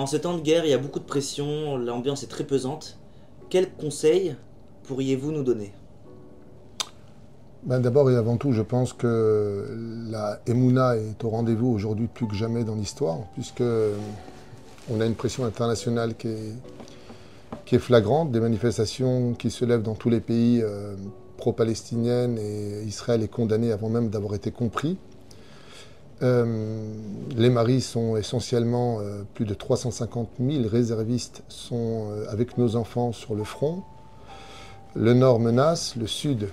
En ce temps de guerre, il y a beaucoup de pression, l'ambiance est très pesante. Quels conseils pourriez-vous nous donner? Ben D'abord et avant tout, je pense que la Emouna est au rendez-vous aujourd'hui plus que jamais dans l'histoire, puisque on a une pression internationale qui est, qui est flagrante, des manifestations qui se lèvent dans tous les pays euh, pro-palestiniennes et Israël est condamné avant même d'avoir été compris. Euh, les maris sont essentiellement euh, plus de 350 000 réservistes sont avec nos enfants sur le front. Le nord menace, le sud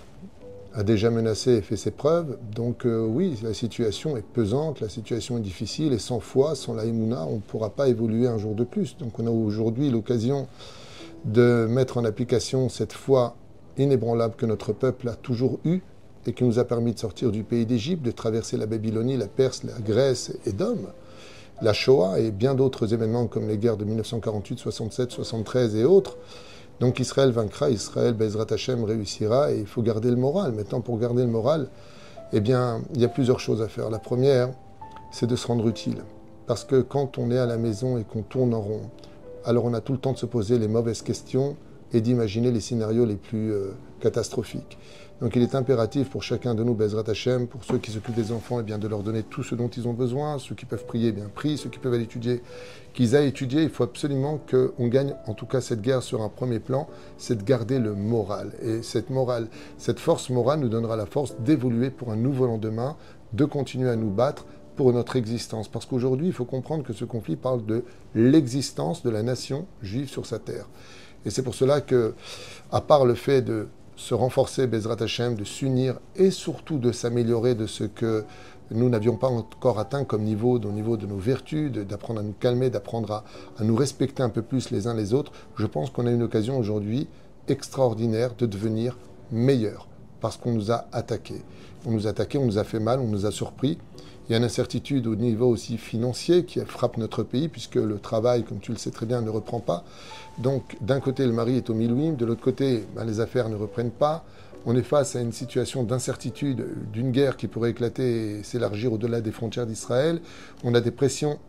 a déjà menacé et fait ses preuves. Donc oui, la situation est pesante, la situation est difficile et sans foi, sans la on ne pourra pas évoluer un jour de plus. Donc on a aujourd'hui l'occasion de mettre en application cette foi inébranlable que notre peuple a toujours eue et qui nous a permis de sortir du pays d'Égypte, de traverser la Babylonie, la Perse, la Grèce et d'Homme, la Shoah et bien d'autres événements comme les guerres de 1948, 67, 73 et autres. Donc Israël vaincra, Israël, Bezrat Hashem réussira et il faut garder le moral. Maintenant, pour garder le moral, eh bien, il y a plusieurs choses à faire. La première, c'est de se rendre utile. Parce que quand on est à la maison et qu'on tourne en rond, alors on a tout le temps de se poser les mauvaises questions et d'imaginer les scénarios les plus euh, catastrophiques. Donc il est impératif pour chacun de nous, Bezrat Hashem, pour ceux qui s'occupent des enfants, et eh bien, de leur donner tout ce dont ils ont besoin, ceux qui peuvent prier, bien pris, ceux qui peuvent aller étudier, qu'ils aillent étudier. Il faut absolument qu'on gagne, en tout cas cette guerre sur un premier plan, c'est de garder le moral. Et cette morale, cette force morale nous donnera la force d'évoluer pour un nouveau lendemain, de continuer à nous battre pour notre existence. Parce qu'aujourd'hui, il faut comprendre que ce conflit parle de l'existence de la nation juive sur sa terre. Et c'est pour cela que, à part le fait de se renforcer, Bezrat Hashem, de s'unir et surtout de s'améliorer de ce que nous n'avions pas encore atteint comme niveau, au niveau de nos vertus, d'apprendre à nous calmer, d'apprendre à, nous respecter un peu plus les uns les autres, je pense qu'on a une occasion aujourd'hui extraordinaire de devenir meilleur parce qu'on nous a attaqués. On nous a attaqués, on nous a fait mal, on nous a surpris. Il y a une incertitude au niveau aussi financier qui frappe notre pays, puisque le travail, comme tu le sais très bien, ne reprend pas. Donc, d'un côté, le mari est au milouim, de l'autre côté, ben, les affaires ne reprennent pas. On est face à une situation d'incertitude, d'une guerre qui pourrait éclater et s'élargir au-delà des frontières d'Israël. On a des pressions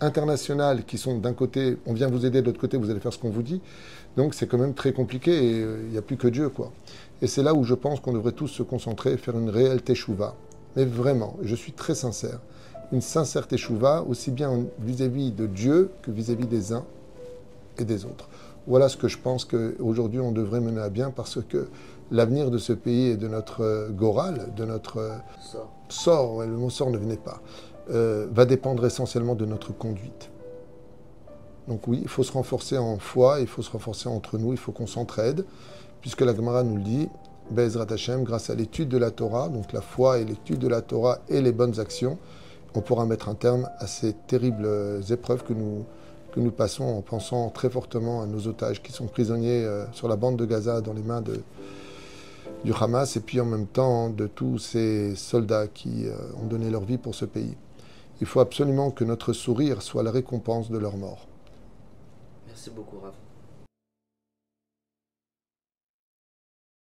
internationales qui sont d'un côté, on vient vous aider, de l'autre côté, vous allez faire ce qu'on vous dit. Donc c'est quand même très compliqué et euh, il n'y a plus que Dieu, quoi. Et c'est là où je pense qu'on devrait tous se concentrer et faire une réelle teshuva. Mais vraiment, je suis très sincère. Une sincère teshuva, aussi bien vis-à-vis de Dieu que vis-à-vis des uns et des autres. Voilà ce que je pense qu'aujourd'hui on devrait mener à bien parce que l'avenir de ce pays et de notre euh, goral, de notre euh, sort, le mot sort ne venait pas, euh, va dépendre essentiellement de notre conduite. Donc oui, il faut se renforcer en foi, il faut se renforcer entre nous, il faut qu'on s'entraide, puisque la Gemara nous le dit, Bezrat Hashem, grâce à l'étude de la Torah, donc la foi et l'étude de la Torah et les bonnes actions, on pourra mettre un terme à ces terribles épreuves que nous, que nous passons en pensant très fortement à nos otages qui sont prisonniers euh, sur la bande de Gaza dans les mains de, du Hamas et puis en même temps de tous ces soldats qui euh, ont donné leur vie pour ce pays. Il faut absolument que notre sourire soit la récompense de leur mort. Merci beaucoup, Rav.